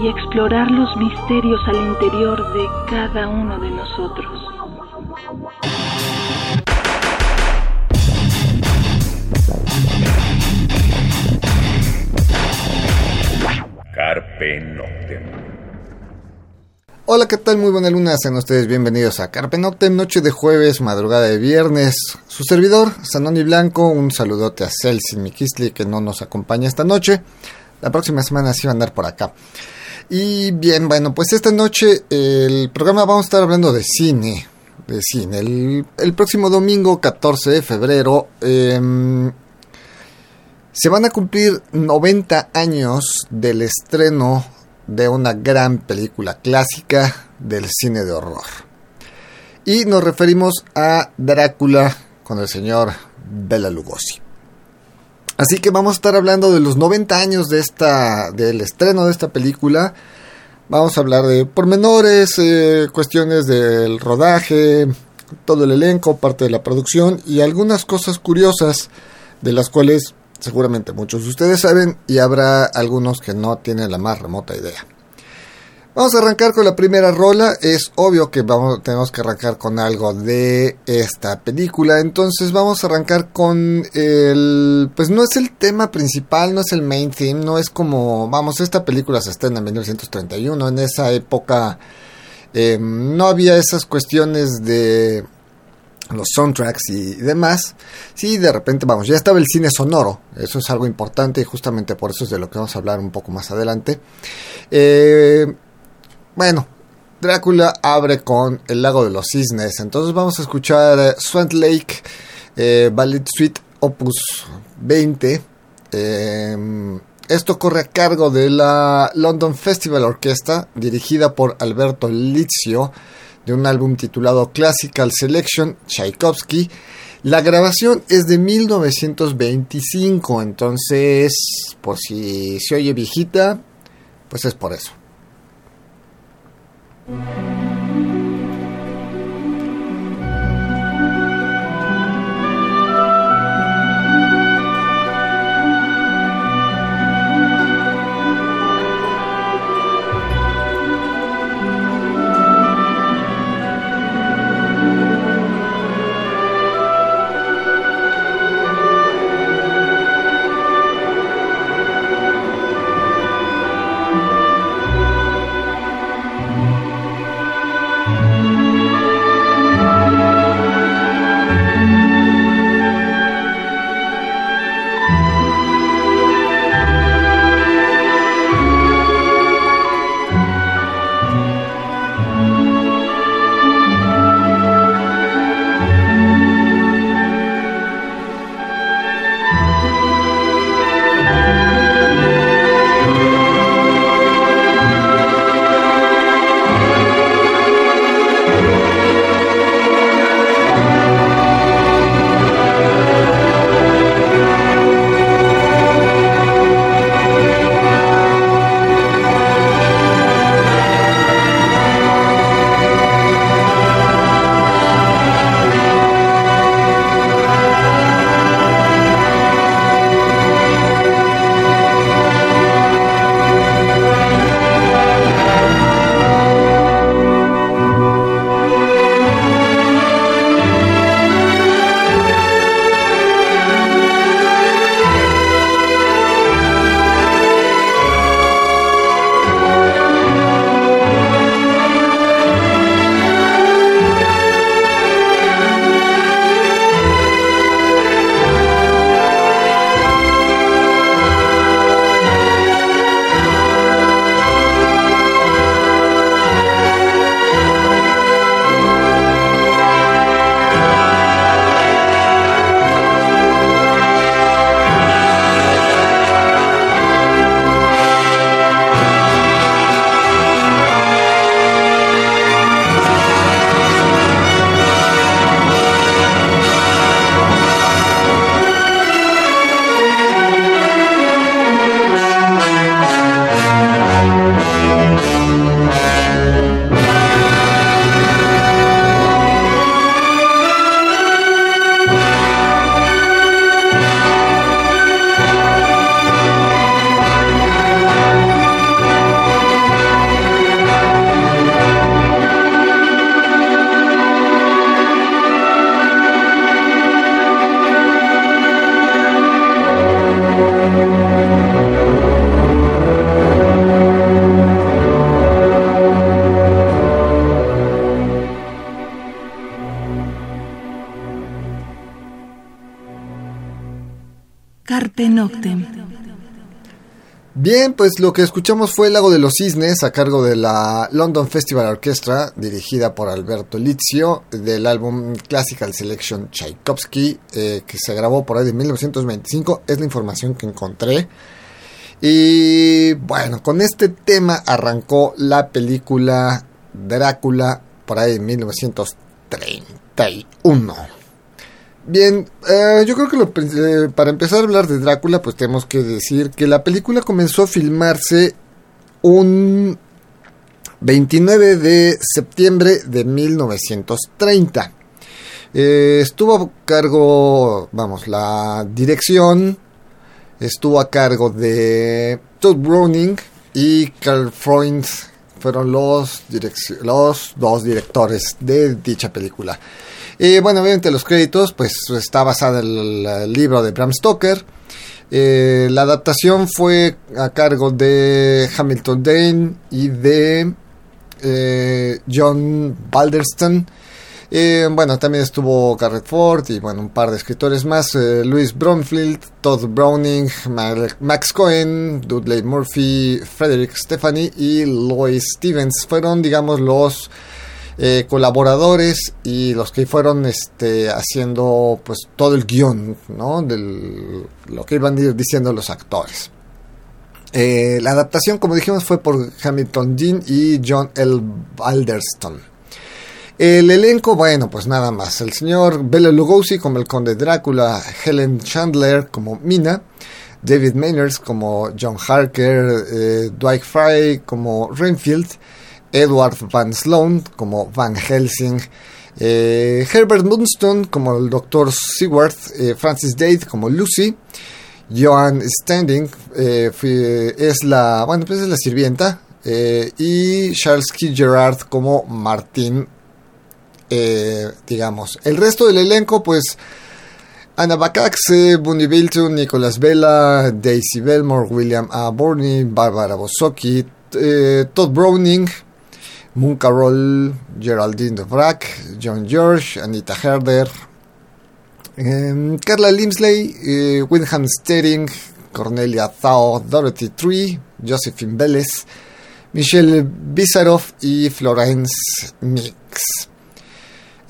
y explorar los misterios al interior de cada uno de nosotros. Carpe Noctem. Hola, ¿qué tal? Muy buena luna, sean ustedes bienvenidos a Carpe Noctem, noche de jueves, madrugada de viernes. Su servidor, Sanoni Blanco, un saludote a Celsin Mikisli que no nos acompaña esta noche. La próxima semana sí va a andar por acá. Y bien, bueno, pues esta noche el programa vamos a estar hablando de cine. De cine. El, próximo domingo 14 de febrero em, se van a cumplir 90 años del estreno de una gran película clásica del cine de horror. Y nos referimos a Drácula con el señor Bela Lugosi. Así que vamos a estar hablando de los 90 años de esta, del estreno de esta película. Vamos a hablar de pormenores, eh, cuestiones del rodaje, todo el elenco, parte de la producción y algunas cosas curiosas de las cuales seguramente muchos de ustedes saben y habrá algunos que no tienen la más remota idea. Vamos a arrancar con la primera rola. Es obvio que vamos, tenemos que arrancar con algo de esta película. Entonces vamos a arrancar con el... Pues no es el tema principal, no es el main theme, no es como... Vamos, esta película se estrena en 1931. En esa época em, no había esas cuestiones de los soundtracks y demás. Sí, de repente, vamos, ya estaba el cine sonoro. Eso es algo importante y justamente por eso es de lo que vamos a hablar un poco más adelante. Eh bueno, Drácula abre con El lago de los cisnes. Entonces vamos a escuchar eh, Lake, eh, Ballet Suite Opus 20. Em, esto corre a cargo de la London Festival Orchestra, dirigida por Alberto Lizio, de un álbum titulado Classical Selection, Tchaikovsky. La grabación es de 1925, entonces, por si se oye viejita, pues es por eso. Música you. Carpe Noctem. Bien, pues lo que escuchamos fue El Lago de los Cisnes a cargo de la London Festival Orchestra, dirigida por Alberto Lizio, del álbum Classical Selection Tchaikovsky, eh, que se grabó por ahí de 1925. Es la información que encontré. Y bueno, con este tema arrancó la película Drácula por ahí en 1931. Bien, eh, yo creo que lo, eh, para empezar a hablar de Drácula, pues tenemos que decir que la película comenzó a filmarse un 29 de septiembre de 1930. Eh, estuvo a cargo, vamos, la dirección estuvo a cargo de Todd Browning y Carl Freund. Fueron los, los dos directores de dicha película. Y bueno, obviamente los créditos, pues está basada en el, libro de Bram Stoker. Eh, la adaptación fue a cargo de Hamilton Dane y de eh, John Balderston. Eh, bueno, también estuvo Garrett Ford y bueno, un par de escritores más. Louis Bromfield, Todd Browning, Max Cohen, Dudley Murphy, Frederick Stephanie y Lois Stevens. Fueron, digamos, los eh, colaboradores y los que fueron este, haciendo pues todo el guion, ¿no? Del, lo que iban diciendo los actores. Eh, la adaptación, como dijimos, fue por Hamilton Dean y John L. Alderston. El elenco, bueno, pues nada más. El señor Bela Lugosi como el conde Drácula, Helen Chandler como Mina, David Maynard como John Harker, eh, Dwight Fry como Renfield, Edward Van Sloan como Van Helsing, eh, Herbert Moonstone como el Dr. Seward, eh, Francis Dade como Lucy, Joan Standing eh, es la bueno pues es la sirvienta y Charles Key Gerard como Martín digamos el resto del elenco pues Anna Bacaxe, Bunny Bilton, Nicholas Vela, Daisy Belmore, William A. Borney, Barbara Bosocki, Todd Browning, Moon Carroll, Geraldine Dvorak, John George, Anita Herder, em, Carla Limsley, eh, Wyndham Stering, Cornelia Thao, Dorothy Tree, Josephine Vélez, Michelle Bizaroff y Florence Mix.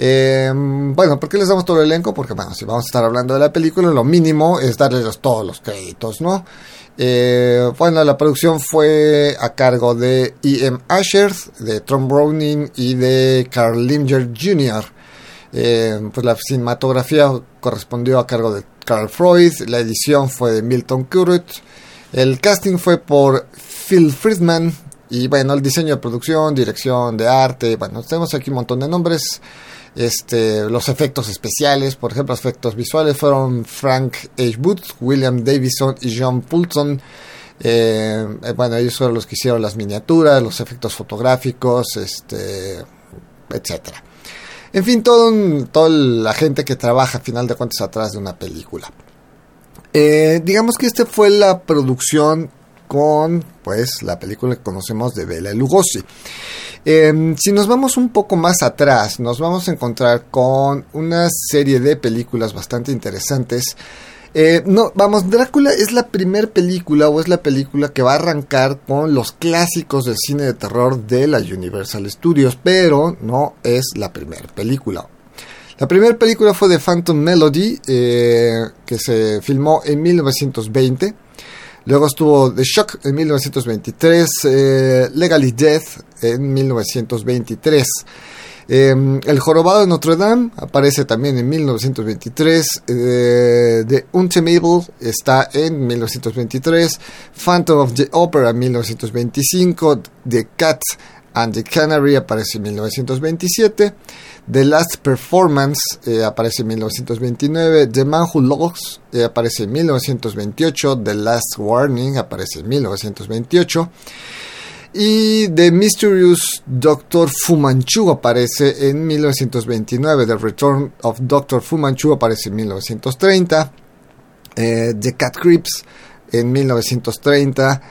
Em, bueno, ¿por qué les damos todo el elenco? Porque, bueno, si vamos a estar hablando de la película, lo mínimo es darles todos los créditos, ¿no? Eh, bueno, la producción fue a cargo de E.M. Asher, de Tom Browning y de Carl Limger Jr. Eh, pues la cinematografía correspondió a cargo de Carl Freud, la edición fue de Milton Currit, el casting fue por Phil Friedman y bueno, el diseño de producción, dirección de arte, bueno, tenemos aquí un montón de nombres. Este, los efectos especiales, por ejemplo, efectos visuales fueron Frank H. Booth, William Davison y John Poulson. Eh, eh, bueno, ellos fueron los que hicieron las miniaturas, los efectos fotográficos, este, etcétera. En fin, toda la gente que trabaja a final de cuentas atrás de una película. Eh, digamos que esta fue la producción con pues la película que conocemos de Bela Lugosi. Em, si nos vamos un poco más atrás, nos vamos a encontrar con una serie de películas bastante interesantes. Eh, no, vamos, Drácula es la primera película o es la película que va a arrancar con los clásicos del cine de terror de la Universal Studios, pero no es la primera película. La primera película fue de Phantom Melody, eh, que se filmó en 1920. Luego estuvo The Shock en 1923, eh, Legally Death en 1923. Em, el Jorobado de Notre Dame aparece también en 1923. Eh, the Untamable está en 1923. Phantom of the Opera en 1925. The Cat and the Canary aparece en 1927. The Last Performance eh, aparece en 1929, The Man Who Loves eh, aparece en 1928, The Last Warning aparece en 1928 y The Mysterious Dr. Fu Manchu aparece en 1929, The Return of Dr. Fu Manchu aparece en 1930, eh, The Cat Creeps en 1930,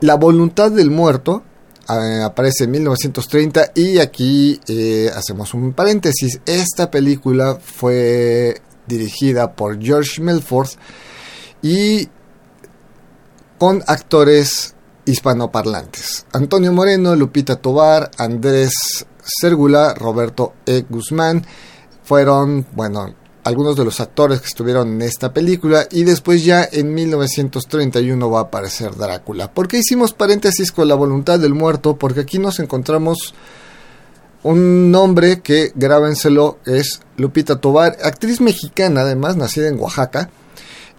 La Voluntad del Muerto aparece en 1930 y aquí eh, hacemos un paréntesis. Esta película fue dirigida por George Melford y con actores hispanoparlantes. Antonio Moreno, Lupita Tobar, Andrés Cérgula, Roberto E. Guzmán fueron, bueno, algunos de los actores que estuvieron en esta película y después ya en 1931 va a aparecer Drácula. ¿Por qué hicimos paréntesis con la voluntad del muerto? Porque aquí nos encontramos un nombre que, grábenselo, es Lupita Tobar, actriz mexicana además, nacida en Oaxaca.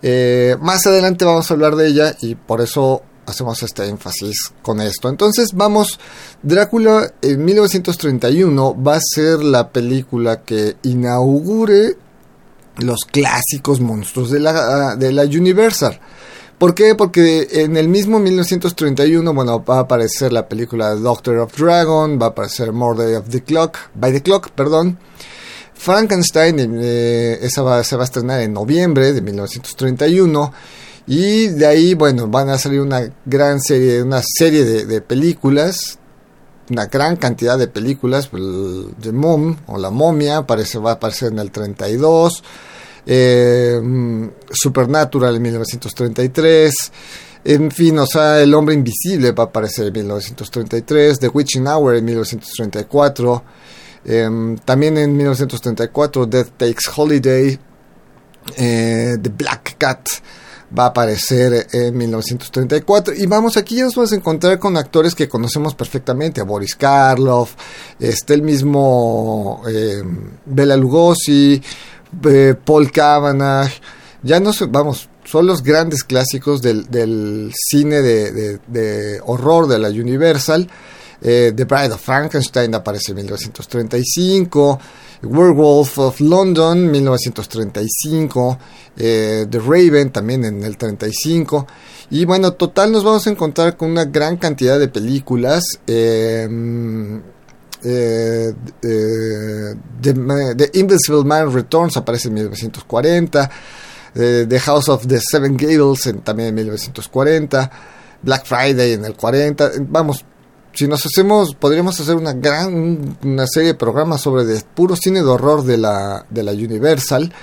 Eh, más adelante vamos a hablar de ella y por eso hacemos este énfasis con esto. Entonces vamos, Drácula en 1931 va a ser la película que inaugure los clásicos monstruos de la, de la Universal. ¿Por qué? Porque en el mismo 1931, bueno, va a aparecer la película Doctor of Dragon, va a aparecer Murder of the Clock, by the Clock, perdón. Frankenstein, eh, esa va, se va a estrenar en noviembre de 1931. Y de ahí, bueno, van a salir una gran serie, una serie de, películas, una gran cantidad de películas, The pues, Mom o La Momia, parece, va a aparecer en el 32 eh, Supernatural en 1933, en fin, o sea, El hombre invisible va a aparecer en 1933, The Witching Hour en 1934, em, también en 1934 Death Takes Holiday, eh, The Black Cat va a aparecer en 1934 y vamos aquí ya nos vamos a encontrar con actores que conocemos perfectamente a Boris Karloff este el mismo eh, Bela Lugosi Paul Cavanagh, ya no vamos, son los grandes clásicos del, cine de, horror de la Universal. Eh, The Bride of Frankenstein aparece en 1935, Werewolf of London 1935, eh, The Raven también en el 35 y bueno, total nos vamos a encontrar con una gran cantidad de películas. Eh, eh, eh, The, Invisible Man Returns aparece en 1940. Eh, the House of the Seven Gables en, también en 1940. Black Friday en el 40. Vamos, si nos hacemos, podríamos hacer una gran una serie de programas sobre de puro cine de horror de la, de la Universal.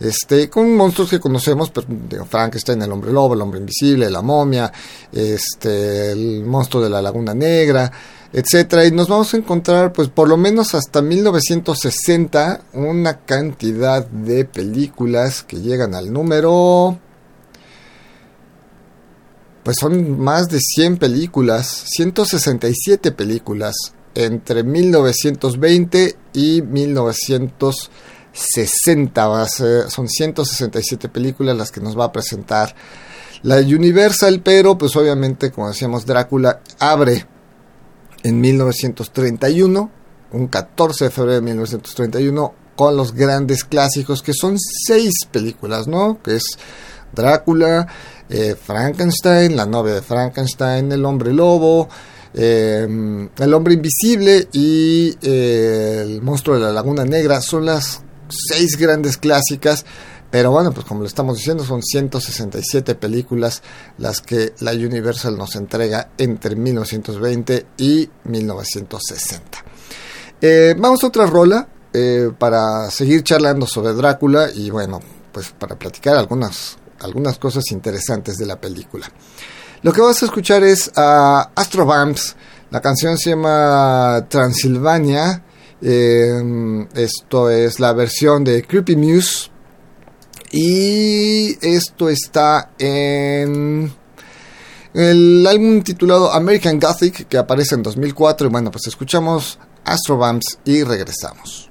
Este, con monstruos que conocemos, pero, Frankenstein, el hombre lobo, el hombre invisible, la momia, este, el monstruo de la laguna negra, etcétera y nos vamos a encontrar pues por lo menos hasta 1960 una cantidad de películas que llegan al número pues son más de 100 películas 167 películas entre 1920 y 1960 son 167 películas las que nos va a presentar la Universal pero pues obviamente como decíamos Drácula abre en 1931, un 14 de febrero de 1931, con los grandes clásicos, que son seis películas, ¿no? Que es Drácula, eh, Frankenstein, La novia de Frankenstein, El hombre lobo, eh, El hombre invisible y eh, El monstruo de la laguna negra. Son las seis grandes clásicas pero bueno, pues como lo estamos diciendo, son 167 películas las que la Universal nos entrega entre 1920 y 1960. Eh, vamos a otra rola para seguir charlando sobre Drácula y bueno, pues para platicar algunas, algunas cosas interesantes de la película. Lo que vas a escuchar es a Astrovamps. La canción se llama Transilvania. Eh, esto es la versión de Creepy Muse y esto está en el álbum titulado American Gothic que aparece en 2004. Y bueno, pues escuchamos Astrobams y regresamos.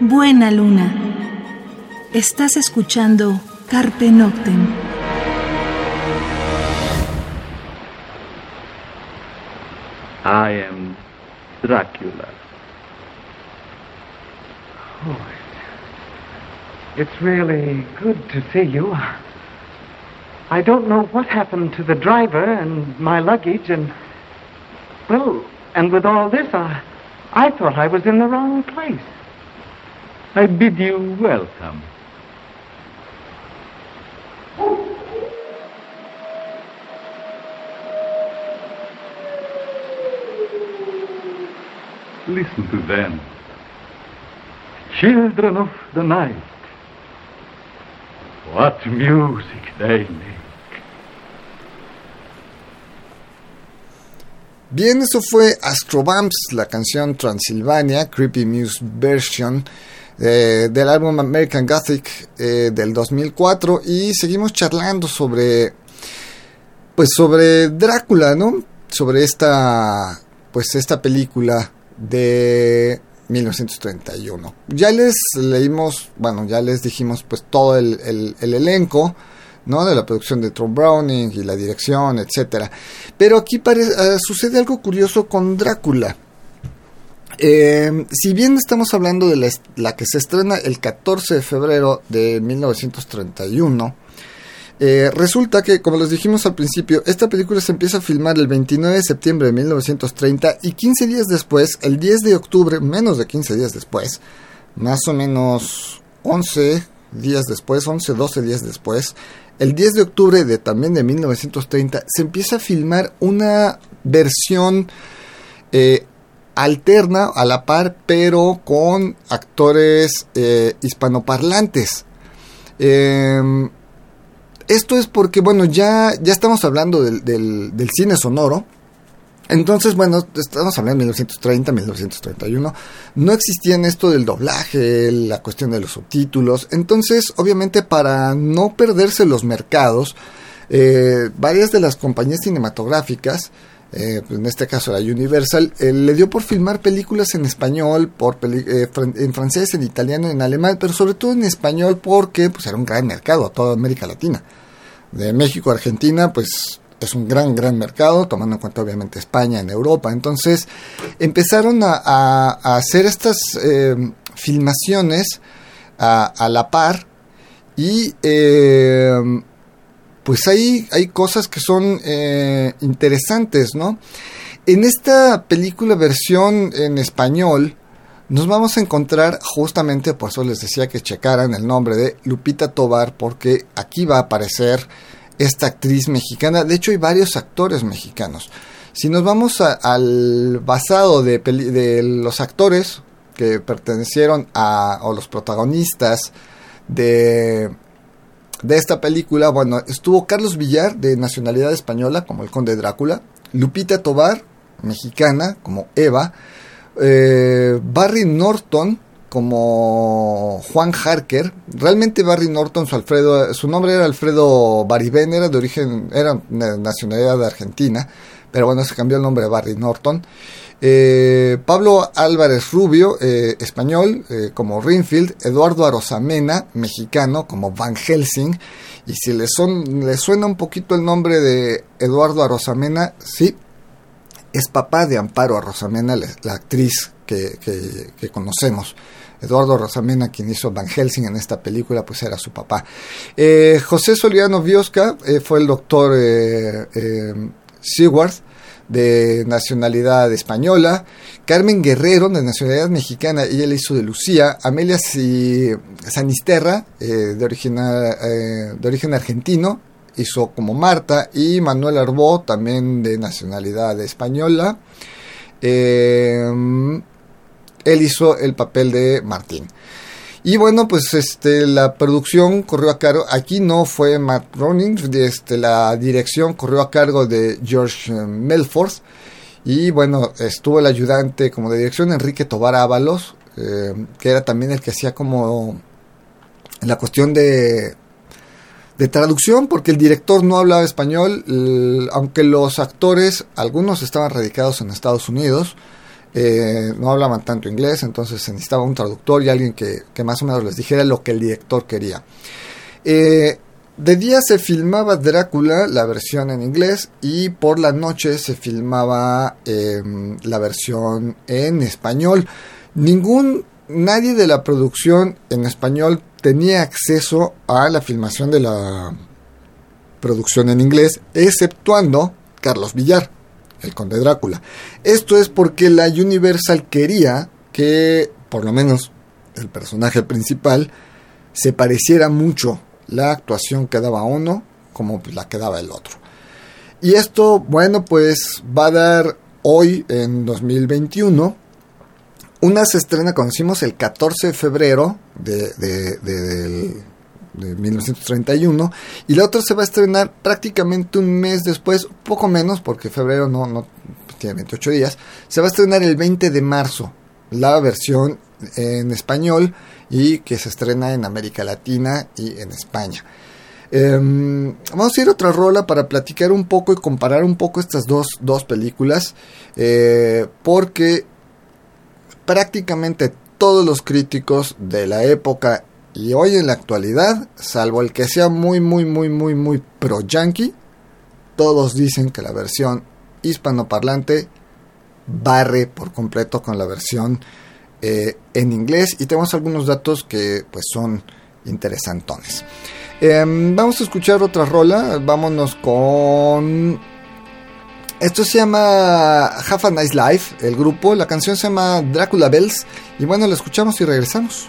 Buena luna. Estás escuchando Carpe Noctem. I am Dracula. Oh, it's really good to see you. I don't know what happened to the driver and my luggage and. Well, and with all this, I, I thought I was in the wrong place. I bid you welcome. Listen to them. Children of the night. What music they make. Bien, eso fue Astrobumps, la canción Transylvania, Creepy Muse Version eh, del álbum American Gothic eh, del 2004 y seguimos charlando sobre pues sobre Drácula, ¿no? Sobre esta pues esta película de 1931. Ya les leímos, bueno, ya les dijimos pues todo el, el, elenco, ¿no? De la producción de Tom Browning y la dirección, etcétera. Pero aquí uh, sucede algo curioso con Drácula. Eh, si bien estamos hablando de la, que se estrena el 14 de febrero de 1931, eh, resulta que, como les dijimos al principio, esta película se empieza a filmar el 29 de septiembre de 1930 y 15 días después, el 10 de octubre, menos de 15 días después, más o menos 11 días después, 11, 12 días después, el 10 de octubre de también de 1930, se empieza a filmar una versión eh, alterna a la par, pero con actores eh, hispanoparlantes. Eh, esto es porque, bueno, ya, ya estamos hablando del, cine sonoro. Entonces, bueno, estamos hablando de 1930, 1931. No existía en esto del doblaje, la cuestión de los subtítulos. Entonces, obviamente, para no perderse los mercados, eh, varias de las compañías cinematográficas, eh, en este caso la Universal, eh, le dio por filmar películas en español, por en francés, en italiano, en alemán, pero sobre todo en español porque pues, era un gran mercado a toda América Latina de México a Argentina, pues es un gran, gran mercado, tomando en cuenta obviamente España, en Europa. Entonces empezaron a, hacer estas eh, filmaciones a, la par y eh, pues hay, hay cosas que son eh, interesantes, ¿no? En esta película versión en español, nos vamos a encontrar justamente, por eso les decía que checaran el nombre de Lupita Tobar, porque aquí va a aparecer esta actriz mexicana. De hecho, hay varios actores mexicanos. Si nos vamos al basado de, de, los actores que pertenecieron a, o los protagonistas de, de esta película, bueno, estuvo Carlos Villar, de nacionalidad española, como el conde Drácula, Lupita Tobar, mexicana, como Eva, eh, Barry Norton como Juan Harker. Realmente Barry Norton, su Alfredo, su nombre era Alfredo Baribén, era de origen, era de nacionalidad Argentina, pero bueno, se cambió el nombre a Barry Norton. Eh, Pablo Álvarez Rubio, eh, español, como Rinfield, Eduardo Arosamena, mexicano, como Van Helsing, y si le, son, le suena un poquito el nombre de Eduardo Arosamena, sí, es papá de Amparo Rosamena, la, actriz que, conocemos. Eduardo Rosamena, quien hizo Van Helsing en esta película, pues era su papá. Eh, José Soliano Biosca eh, fue el doctor eh, Seward, de nacionalidad española. Carmen Guerrero, de nacionalidad mexicana, ella le hizo de Lucía. Amelia Sanisterra, de, origen, de origen argentino, hizo como Marta y Manuel Arbó, también de nacionalidad española. Eh, él hizo el papel de Martín. Y bueno, pues este, la producción corrió a cargo, aquí no fue Matt Groening, este, la dirección corrió a cargo de George Melford. Y bueno, estuvo el ayudante como de dirección Enrique Tobar Ábalos, eh, que era también el que hacía como la cuestión de de traducción porque el director no hablaba español, aunque los actores, algunos estaban radicados en Estados Unidos, eh, no hablaban tanto inglés, entonces se necesitaba un traductor y alguien que, más o menos les dijera lo que el director quería. Eh, de día se filmaba Drácula, la versión en inglés, y por la noche se filmaba em, la versión en español. Ningún, nadie de la producción en español tenía acceso a la filmación de la producción en inglés, exceptuando Carlos Villar el conde Drácula. Esto es porque la Universal quería que, por lo menos, el personaje principal se pareciera mucho la actuación que daba uno como la que daba el otro. Y esto, bueno, pues va a dar hoy, en 2021, una se estrena, conocimos el 14 de febrero de, del de 1931 y la otra se va a estrenar prácticamente un mes después, poco menos porque febrero no, no tiene 28 días, se va a estrenar el 20 de marzo la versión en español y que se estrena en América Latina y en España. Em, vamos a ir a otra rola para platicar un poco y comparar un poco estas dos, dos películas eh, porque prácticamente todos los críticos de la época y hoy en la actualidad, salvo el que sea muy, muy, muy, muy, muy pro yankee, todos dicen que la versión hispanoparlante barre por completo con la versión eh, en inglés y tenemos algunos datos que pues son interesantones. Em, vamos a escuchar otra rola, vámonos con... Esto se llama Half a Nice Life, el grupo, la canción se llama Dracula Bells y bueno, la escuchamos y regresamos.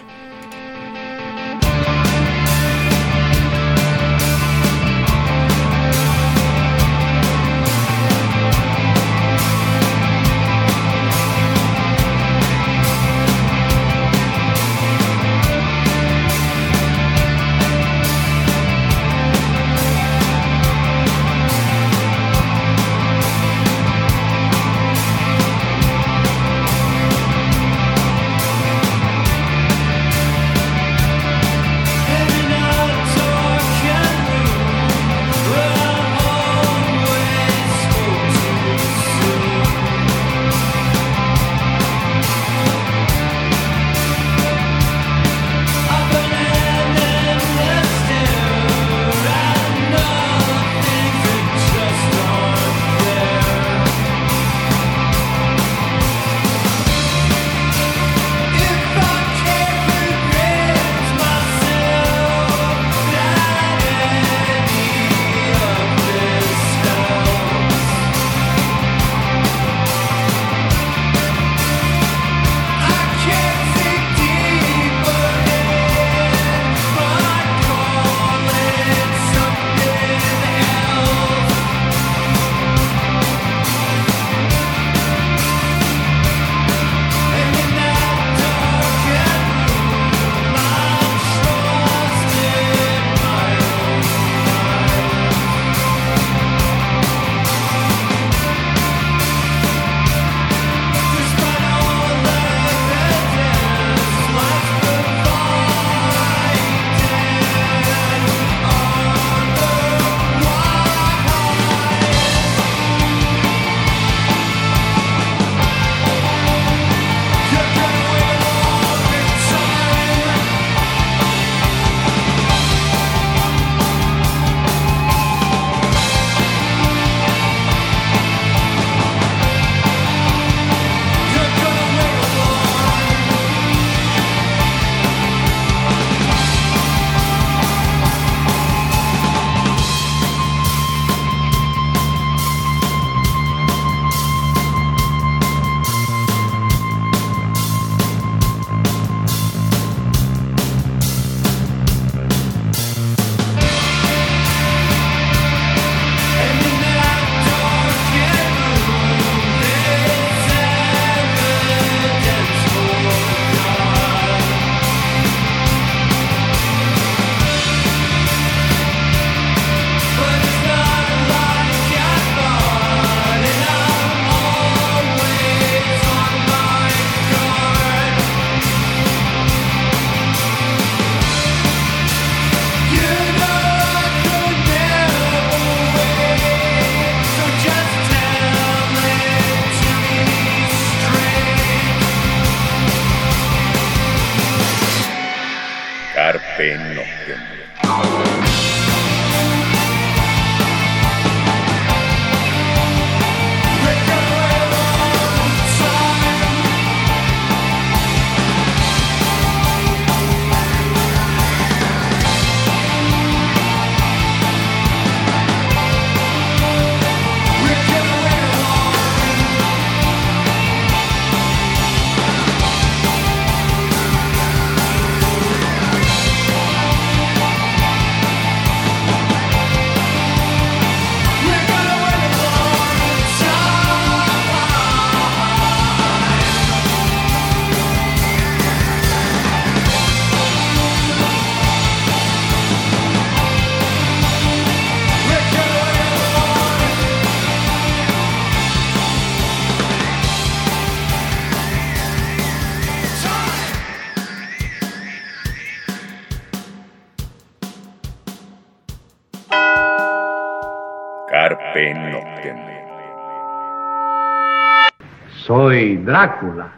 Soy Drácula.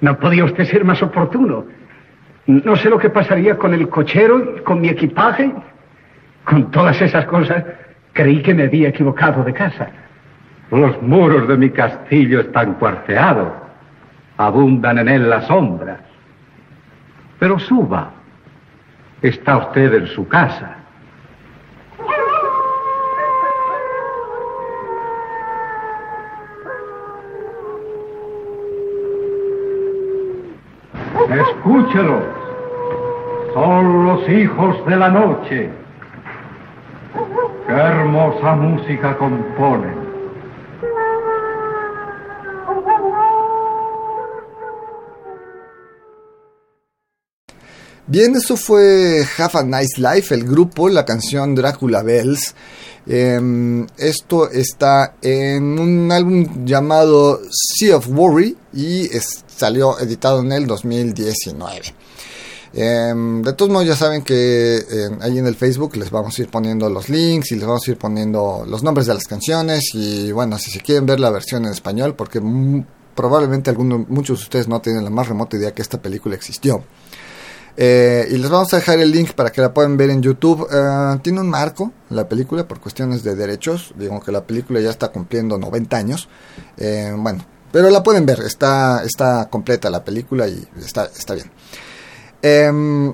No podía usted ser más oportuno. No sé lo que pasaría con el cochero, con mi equipaje. Con todas esas cosas, creí que me había equivocado de casa. Los muros de mi castillo están cuarteados. Abundan en él las sombras. Pero suba. Está usted en su casa. Escúchelos. Son los hijos de la noche. Qué hermosa música componen. Bien, eso fue Have a Nice Life, el grupo, la canción Dracula Bells. Eh, esto está en un álbum llamado Sea of Worry y salió editado en el 2019. Eh, de todos modos ya saben que ahí en el Facebook les vamos a ir poniendo los links y les vamos a ir poniendo los nombres de las canciones y bueno, si se quieren ver la versión en español, porque probablemente algunos, muchos de ustedes no tienen la más remota idea que esta película existió. Eh, y les vamos a dejar el link para que la puedan ver en YouTube. Eh, tiene un marco la película por cuestiones de derechos. Digo que la película ya está cumpliendo 90 años. Eh, bueno, pero la pueden ver. Está, está completa la película y está, está bien. Em,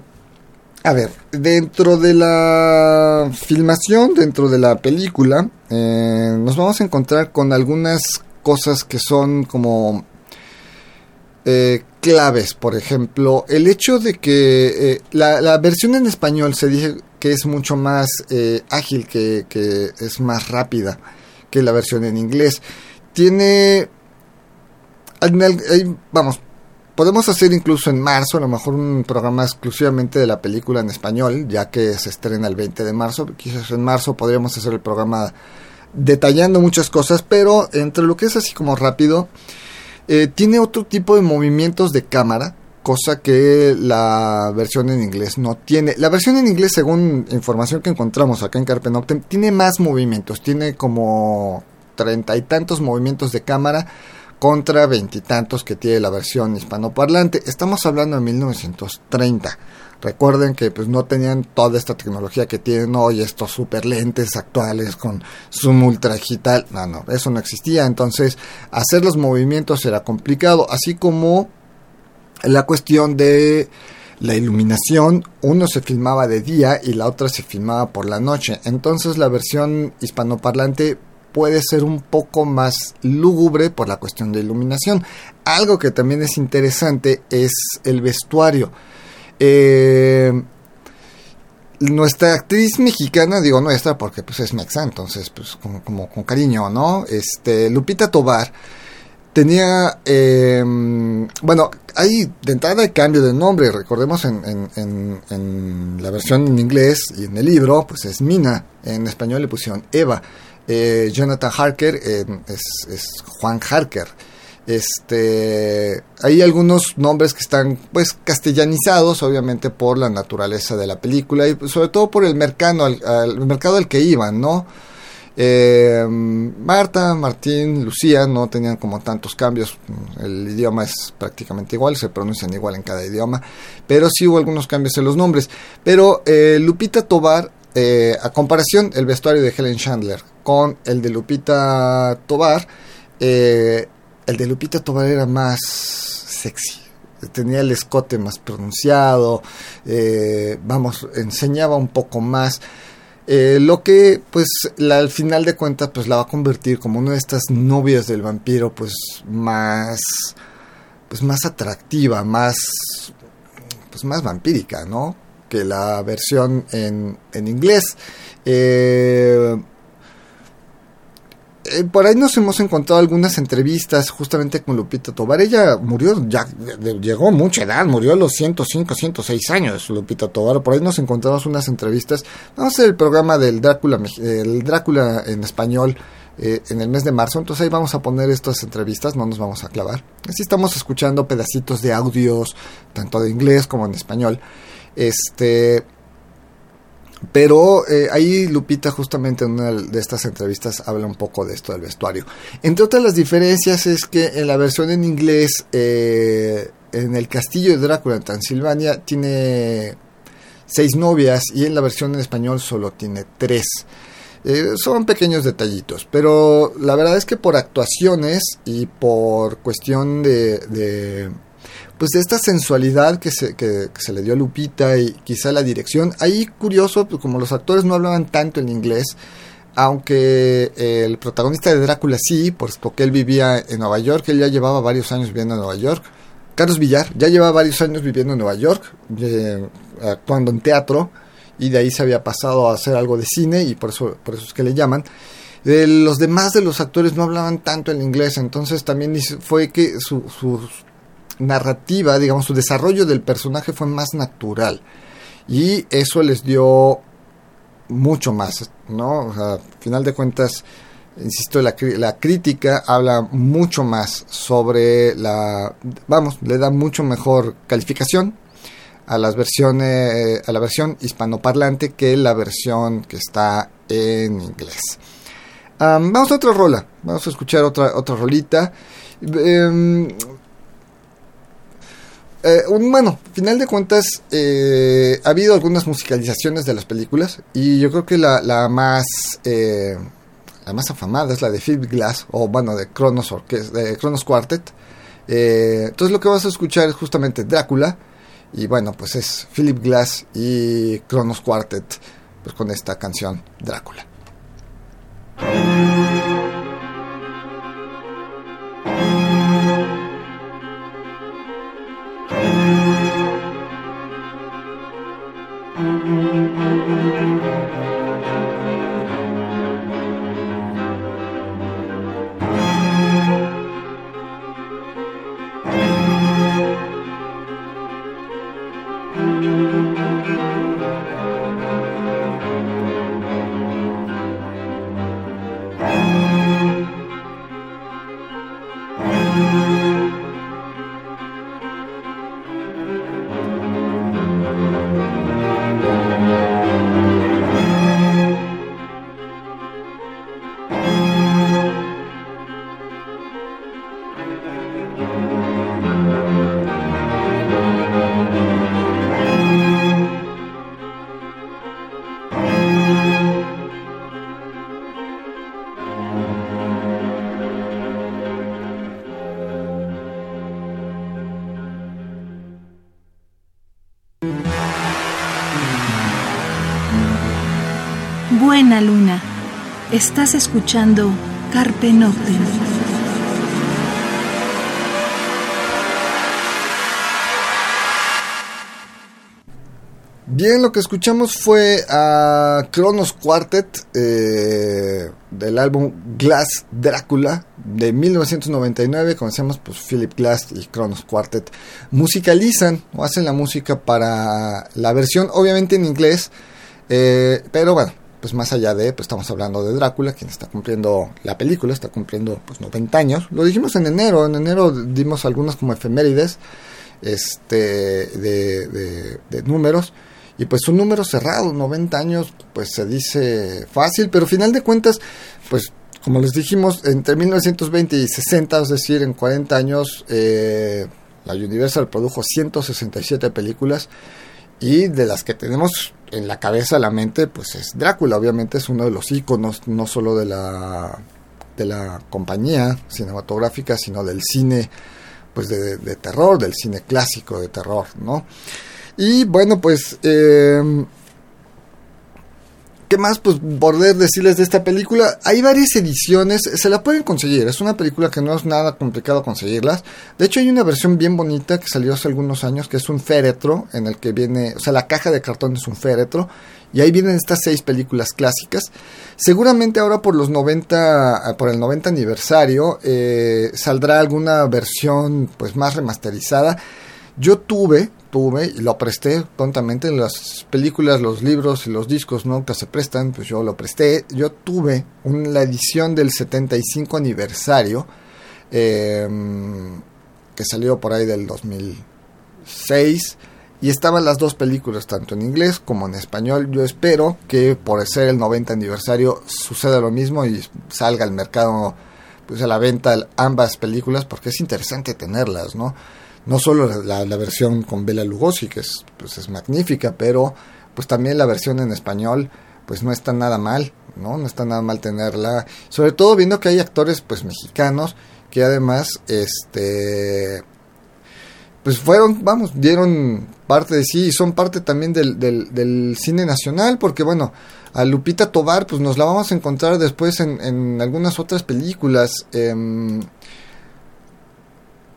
a ver, dentro de la filmación, dentro de la película, nos vamos a encontrar con algunas cosas que son como eh, claves, por ejemplo, el hecho de que eh, la, versión en español se dice que es mucho más eh, ágil, que, que, es más rápida que la versión en inglés. Tiene, vamos, podemos hacer incluso en marzo, a lo mejor un programa exclusivamente de la película en español, ya que se estrena el 20 de marzo. Quizás en marzo podríamos hacer el programa detallando muchas cosas, pero entre lo que es así como rápido, eh, tiene otro tipo de movimientos de cámara, cosa que la versión en inglés no tiene. La versión en inglés, según información que encontramos acá en Carpe Noctem, tiene más movimientos, tiene como treinta y tantos movimientos de cámara contra veintitantos que tiene la versión hispanoparlante. Estamos hablando de 1930. Recuerden que pues no tenían toda esta tecnología que tienen hoy, estos super lentes actuales con zoom ultra. No, no, eso no existía. Entonces, hacer los movimientos era complicado, así como la cuestión de la iluminación, uno se filmaba de día y la otra se filmaba por la noche. Entonces, la versión hispanoparlante puede ser un poco más lúgubre por la cuestión de iluminación. Algo que también es interesante es el vestuario eh, nuestra actriz mexicana, digo nuestra porque pues es mexa, entonces pues como, con cariño, ¿no? Este, Lupita Tobar tenía, eh, bueno, hay de entrada el cambio de nombre, recordemos en, la versión en inglés y en el libro, pues es Mina, en español le pusieron Eva, eh, Jonathan Harker eh, es Juan Harker. Este, hay algunos nombres que están pues castellanizados, obviamente por la naturaleza de la película y sobre todo por el mercado al, mercado al que iban, ¿no? Eh, Marta, Martín, Lucía no tenían como tantos cambios. El idioma es prácticamente igual, se pronuncian igual en cada idioma, pero sí hubo algunos cambios en los nombres. Pero eh, Lupita Tobar, eh, a comparación, el vestuario de Helen Chandler con el de Lupita Tobar, el de Lupita Tobar era más sexy tenía el escote más pronunciado, vamos, enseñaba un poco más. Eh, lo que, pues, al final de cuentas, pues la va a convertir como una de estas novias del vampiro, pues, más, pues, más atractiva, más, pues, más vampírica, ¿no? Que la versión en, en inglés. Eh, eh, por ahí nos hemos encontrado algunas entrevistas justamente con Lupita Tobar. Ella murió, ya llegó mucha edad, murió a los 105, 106 años Lupita Tobar. Por ahí nos encontramos unas entrevistas. Vamos a hacer el programa del Drácula, el Drácula en español eh, en el mes de marzo. Entonces ahí vamos a poner estas entrevistas, no nos vamos a clavar. Así estamos escuchando pedacitos de audios, tanto de inglés como en español. Este pero eh, ahí Lupita justamente en una de estas entrevistas habla un poco de esto del vestuario. Entre otras las diferencias es que en la versión en inglés, eh, en el castillo de Drácula en Transilvania, tiene seis novias y en la versión en español solo tiene tres. Eh, son pequeños detallitos, pero la verdad es que por actuaciones y por cuestión de pues esta sensualidad que se, que, se le dio a Lupita y quizá la dirección. Ahí curioso, pues como los actores no hablaban tanto en inglés, aunque el protagonista de Drácula sí, porque él vivía en Nueva York, él ya llevaba varios años viviendo en Nueva York. Carlos Villar ya llevaba varios años viviendo en Nueva York, eh, actuando en teatro, y de ahí se había pasado a hacer algo de cine, y por eso, por eso es que le llaman. los demás de los actores no hablaban tanto en inglés, entonces también fue que sus narrativa, digamos, su desarrollo del personaje fue más natural. Y eso les dio mucho más, ¿no? Final de cuentas, insisto, la, la crítica habla mucho más sobre la, vamos, le da mucho mejor calificación a las versiones, a la versión hispanoparlante que la versión que está en inglés. vamos a otra rola, vamos a escuchar otra, otra rolita. Em, eh, bueno, final de cuentas, eh, ha habido algunas musicalizaciones de las películas y yo creo que la, la más eh, la más afamada es la de Philip Glass o bueno de Kronos de Kronos Quartet. entonces lo que vas a escuchar es justamente Drácula y bueno pues es Philip Glass y Kronos Quartet pues con esta canción Drácula. Thank you. Estás escuchando Carpe Noctem. Bien, lo que escuchamos fue a Kronos Quartet eh, del álbum Glass Drácula de 1999. Conocemos pues Philip Glass y Kronos Quartet musicalizan o hacen la música para la versión, obviamente en inglés, eh, pero bueno, pues más allá de, pues estamos hablando de Drácula, quien está cumpliendo la película, está cumpliendo pues 90 años. Lo dijimos en enero, en enero dimos algunas como efemérides este, de, de, números. Y pues un número cerrado, 90 años, pues se dice fácil, pero final de cuentas, pues como les dijimos, entre 1920 y 60, es decir, en 40 años, eh, la Universal produjo 167 películas y de las que tenemos en la cabeza, la mente, pues es Drácula, obviamente es uno de los íconos, no solo de la, de la compañía cinematográfica, sino del cine pues de, de terror, del cine clásico de terror, ¿no? Y bueno, pues eh, ¿Qué más? Pues poder decirles de esta película. Hay varias ediciones, se la pueden conseguir. Es una película que no es nada complicado conseguirlas. De hecho, hay una versión bien bonita que salió hace algunos años, que es un féretro, en el que viene, o sea, la caja de cartón es un féretro. Y ahí vienen estas seis películas clásicas. Seguramente ahora por los 90, por el 90 aniversario, eh, saldrá alguna versión pues más remasterizada. Yo tuve, tuve y lo presté tontamente en las películas, los libros y los discos nunca se prestan, pues yo lo presté. Yo tuve la edición del 75 aniversario em, que salió por ahí del 2006 y estaban las dos películas tanto en inglés como en español. Yo espero que por ser el 90 aniversario suceda lo mismo y salga al mercado pues a la venta ambas películas porque es interesante tenerlas, ¿no? No solo la, versión con Bela Lugosi, que es, pues es magnífica, pero pues también la versión en español, pues no está nada mal, ¿no? No está nada mal tenerla, sobre todo viendo que hay actores pues mexicanos que además, este, pues fueron, vamos, dieron parte de sí y son parte también del, del, del, cine nacional, porque bueno, a Lupita Tobar pues nos la vamos a encontrar después en, en algunas otras películas. Eh,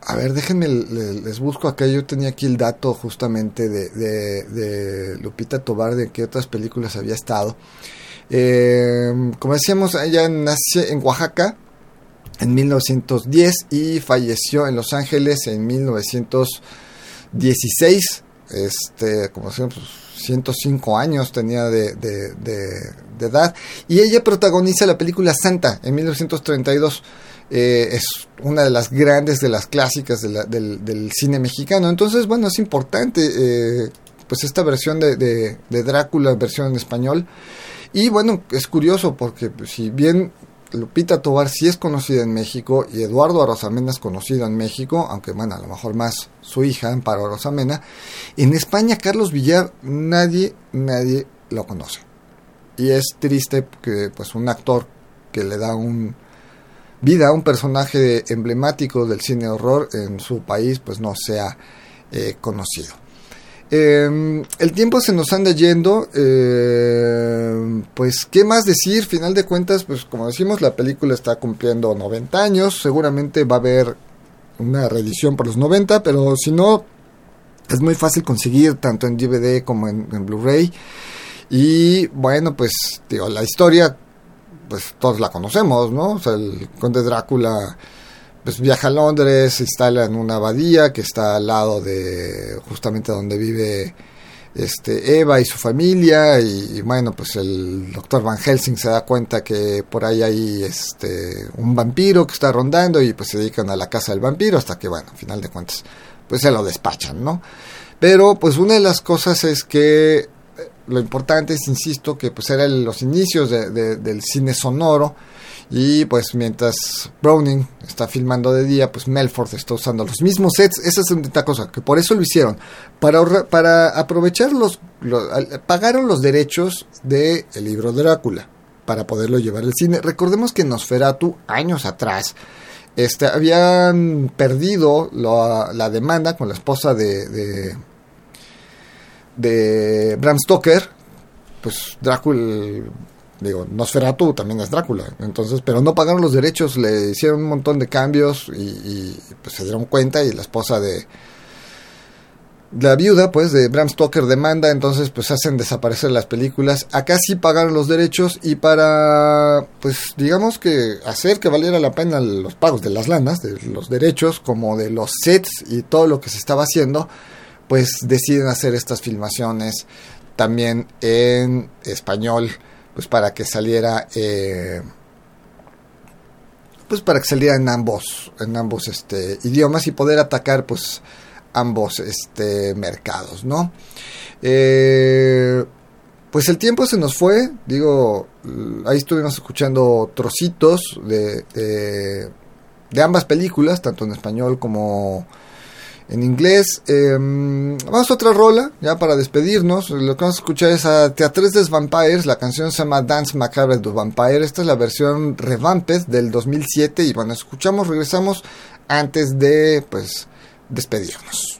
a ver, déjenme, les busco acá. Yo tenía aquí el dato justamente de, Lupita Tobar, de qué otras películas había estado. Eh, como decíamos, ella nació en Oaxaca en 1910 y falleció en Los Ángeles en 1916. Este, como decíamos, 105 pues, años tenía de edad. Y ella protagoniza la película Santa en 1932. Eh, es una de las grandes, de las clásicas del, cine mexicano. Entonces, bueno, es importante eh, pues esta versión de, Drácula, versión en español. Y bueno, es curioso porque pues, si bien Lupita Tobar sí es conocida en México y Eduardo Arosamena es conocido en México, aunque bueno, a lo mejor más su hija, Amparo Arosamena, en España Carlos Villar nadie, nadie lo conoce. Y es triste que pues un actor que le da un, vida un personaje emblemático del cine horror en su país pues no sea eh, conocido. Em, el tiempo se nos anda yendo, em, pues qué más decir, final de cuentas, pues como decimos, la película está cumpliendo 90 años, seguramente va a haber una reedición por los 90, pero si no, es muy fácil conseguir tanto en DVD como en, en Blu-ray. Y bueno, pues digo, la historia pues todos la conocemos, ¿no? O sea, el conde Drácula pues viaja a Londres, se instala en una abadía que está al lado de justamente donde vive este Eva y su familia y, bueno, pues el doctor Van Helsing se da cuenta que por ahí hay este un vampiro que está rondando y pues se dedican a la casa del vampiro hasta que bueno, al final de cuentas pues se lo despachan, ¿no? Pero pues una de las cosas es que lo importante es, insisto, que pues eran los inicios del cine sonoro y pues mientras Browning está filmando de día, pues Melford está usando los mismos sets. Esa es una cosa, que por eso lo hicieron. Para, para aprovechar los, Pagaron los derechos del el libro Drácula para poderlo llevar al cine. Recordemos que Nosferatu, años atrás, este, habían perdido la demanda con la esposa de de Bram Stoker, pues Drácula, digo, Nosferatu también es Drácula, entonces, pero no pagaron los derechos, le hicieron un montón de cambios y, pues se dieron cuenta y la esposa de la viuda, pues, de Bram Stoker demanda, entonces, pues hacen desaparecer las películas. Acá sí pagaron los derechos y para, pues, digamos que hacer que valiera la pena los pagos de las lanas, de los derechos, como de los sets y todo lo que se estaba haciendo, pues deciden hacer estas filmaciones también en español, pues para que saliera, eh, pues para que saliera en ambos, en ambos este, idiomas y poder atacar, pues ambos este, mercados, ¿no? Eh, pues el tiempo se nos fue, digo, ahí estuvimos escuchando trocitos de, de, ambas películas, tanto en español como en inglés. Em, vamos a otra rola, ya para despedirnos. Lo que vamos a escuchar es a Teatres Vampires, la canción se llama Dance Macabre de Vampire. Esta es la versión revamped del 2007 y bueno, escuchamos, regresamos antes de pues despedirnos.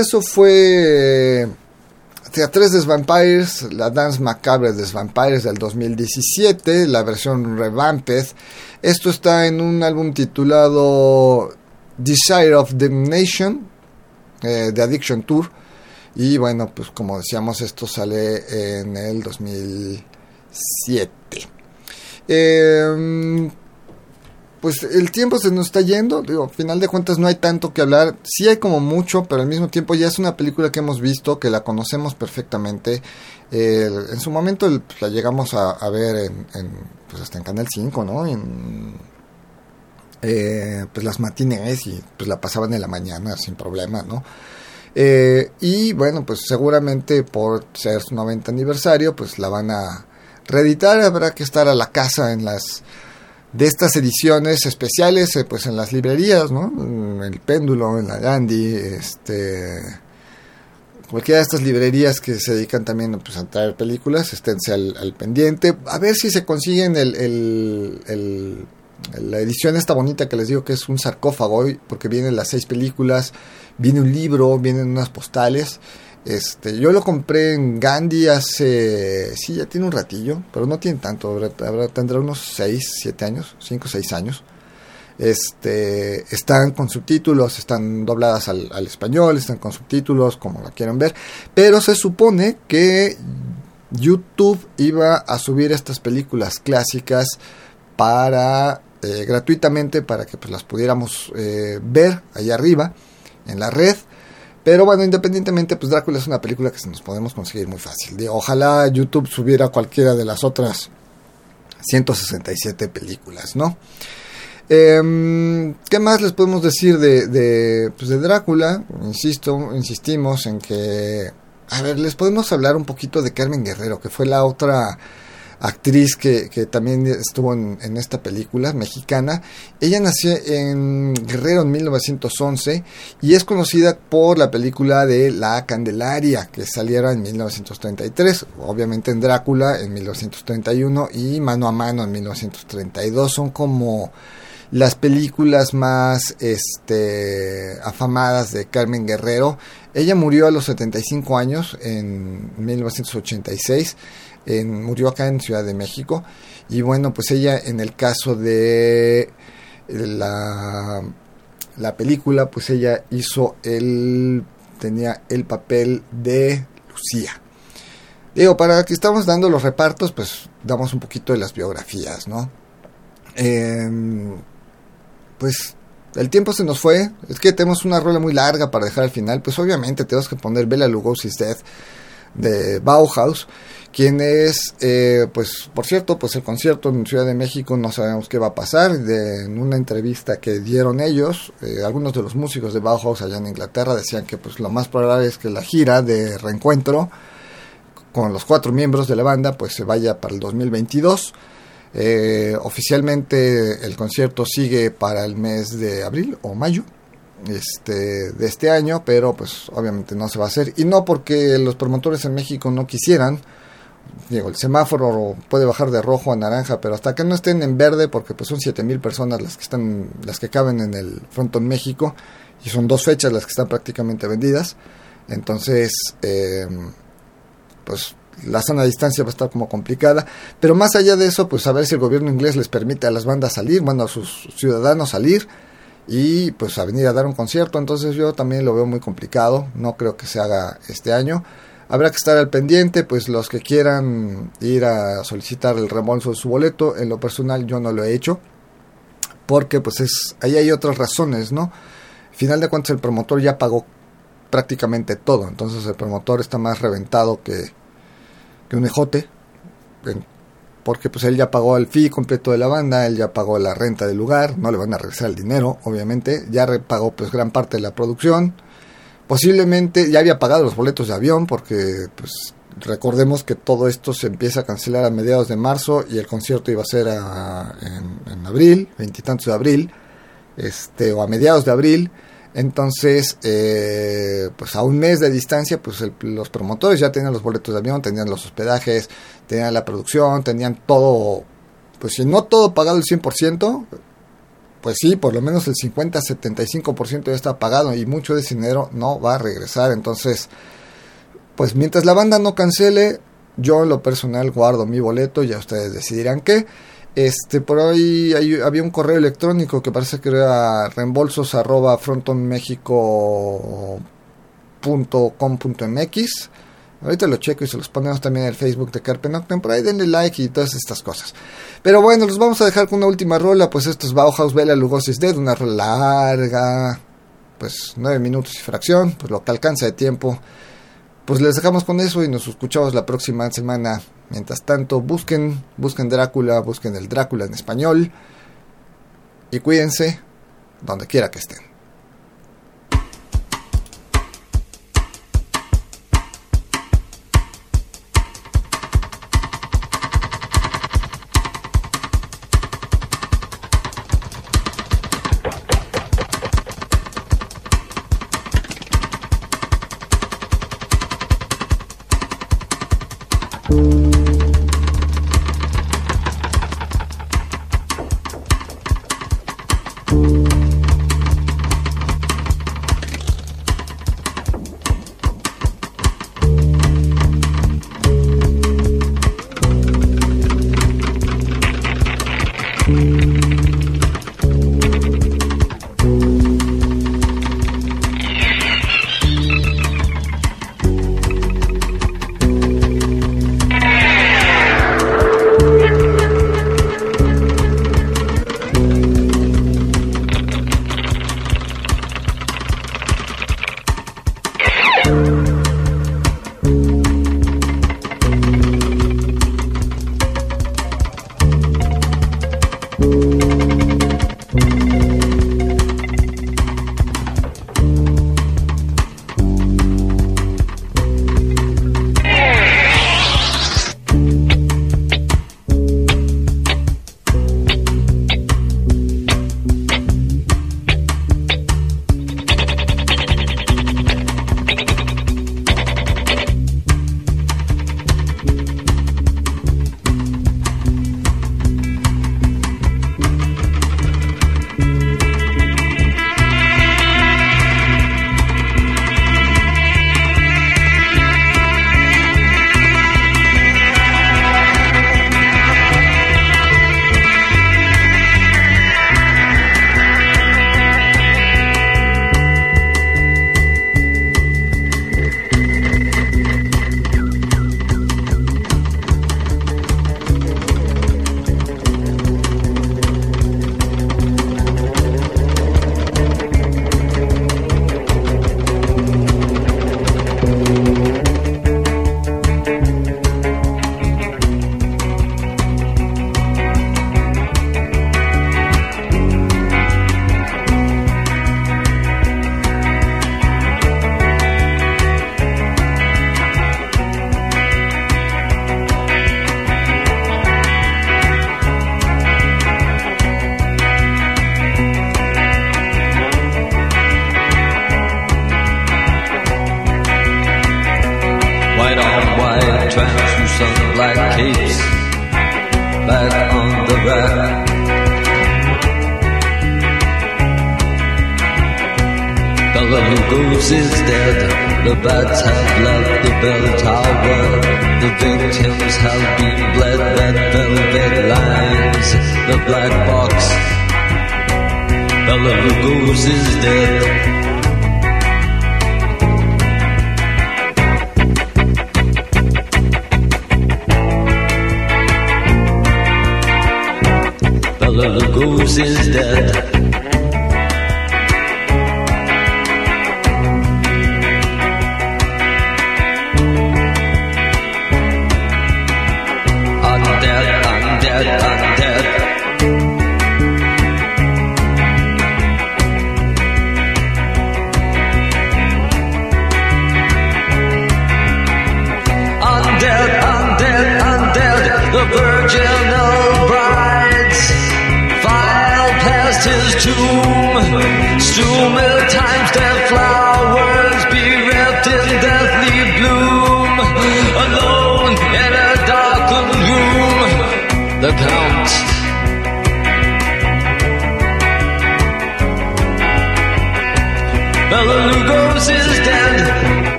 Eso fue Teatres des Vampires, la Dance Macabre des Vampires del 2017, la versión revamped. Esto está en un álbum titulado Desire of Damnation, eh, de Addiction Tour. Y bueno, pues como decíamos, esto sale en el 2007. Eh, pues el tiempo se nos está yendo, digo, al final de cuentas no hay tanto que hablar, sí hay como mucho, pero al mismo tiempo ya es una película que hemos visto, que la conocemos perfectamente. en su momento pues, la llegamos a, ver en, pues hasta en Canal 5, ¿no? En, eh, pues las matines y pues la pasaban en la mañana sin problema, ¿no? Eh, y bueno, pues seguramente por ser su 90 aniversario, pues la van a reeditar, habrá que estar a la casa en las de estas ediciones especiales, eh, pues en las librerías, ¿no? En el péndulo, en la Gandhi, este cualquiera de estas librerías que se dedican también pues, a traer películas, esténse al, pendiente, a ver si se consiguen el, el, la edición esta bonita que les digo que es un sarcófago, porque vienen las seis películas, viene un libro, vienen unas postales, este, yo lo compré en Gandhi hace, sí, ya tiene un ratillo, pero no tiene tanto, tendrá unos 6, 7 años, 5, 6 años. Este, están con subtítulos, están dobladas al, al, español, están con subtítulos, como la quieran ver, pero se supone que YouTube iba a subir estas películas clásicas para eh, gratuitamente para que pues, las pudiéramos eh, ver allá arriba en la red pero bueno, independientemente, pues Drácula es una película que se nos podemos conseguir muy fácil. ojalá YouTube subiera cualquiera de las otras 167 películas, ¿no? Em, ¿Qué más les podemos decir de, de, pues de Drácula? Insisto, insistimos en que... A ver, les podemos hablar un poquito de Carmen Guerrero, que fue la otra actriz que, que también estuvo en, esta película mexicana. Ella nació en Guerrero en 1911 y es conocida por la película de La Candelaria que saliera en 1933, obviamente en Drácula en 1931 y Mano a Mano en 1932. Son como las películas más este, afamadas de Carmen Guerrero. Ella murió a los 75 años en 1986 murió acá en Ciudad de México. Y bueno, pues ella en el caso de la, la película, pues ella hizo el, tenía el papel de Lucía. Digo, para que estamos dando los repartos, pues damos un poquito de las biografías, ¿no? Em, pues el tiempo se nos fue. Es que tenemos una rola muy larga para dejar al final. Pues obviamente tenemos que poner Bella Lugosi's Death de Bauhaus quien es, eh, pues, por cierto, pues el concierto en Ciudad de México no sabemos qué va a pasar. De, en una entrevista que dieron ellos, eh, algunos de los músicos de Bauhaus allá en Inglaterra decían que pues lo más probable es que la gira de reencuentro con los cuatro miembros de la banda pues se vaya para el 2022. Eh, oficialmente el concierto sigue para el mes de abril o mayo este, de este año, pero pues obviamente no se va a hacer. Y no porque los promotores en México no quisieran, digo, el semáforo puede bajar de rojo a naranja, pero hasta que no estén en verde, porque pues son siete mil personas las que están, las que caben en el Frontón México, y son dos fechas las que están prácticamente vendidas, entonces, em, pues la sana distancia va a estar como complicada, pero más allá de eso, pues a ver si el gobierno inglés les permite a las bandas salir, bueno, a sus ciudadanos salir, y pues a venir a dar un concierto, entonces yo también lo veo muy complicado, no creo que se haga este año, Habrá que estar al pendiente, pues los que quieran ir a solicitar el reembolso de su boleto, en lo personal yo no lo he hecho, porque pues es, ahí hay otras razones, ¿no? Final de cuentas el promotor ya pagó prácticamente todo, entonces el promotor está más reventado que, un ejote, porque pues él ya pagó el fee completo de la banda, él ya pagó la renta del lugar, no le van a regresar el dinero, obviamente, ya pagó pues gran parte de la producción, Posiblemente ya había pagado los boletos de avión porque pues recordemos que todo esto se empieza a cancelar a mediados de marzo y el concierto iba a ser en, abril, veintitantos de abril, este, o a mediados de abril. Entonces, eh, pues a un mes de distancia, pues los promotores ya tenían los boletos de avión, tenían los hospedajes, tenían la producción, tenían todo, pues si no todo pagado el 100%, pues sí, por lo menos el 50-75% ya está pagado y mucho de ese dinero no va a regresar. Entonces, pues mientras la banda no cancele, yo en lo personal guardo mi boleto, ya ustedes decidirán qué. Este, por ahí había un correo electrónico que parece que era reembolsos arroba. Ahorita lo checo y se los ponemos también en el Facebook de Carpe Noctem. Por ahí denle like y todas estas cosas. Pero bueno, los vamos a dejar con una última rola. Pues esto es Bauhaus Bella Lugosis Dead, una rola larga. Pues nueve minutos y fracción. Pues lo que alcanza de tiempo. Pues les dejamos con eso y nos escuchamos la próxima semana. Mientras tanto, busquen, busquen Drácula, busquen el Drácula en español. Y cuídense donde quiera que estén. bell tower. The victims have been bled, that velvet lines, the black box. Bella Lugos is dead. Bella Lugos is dead.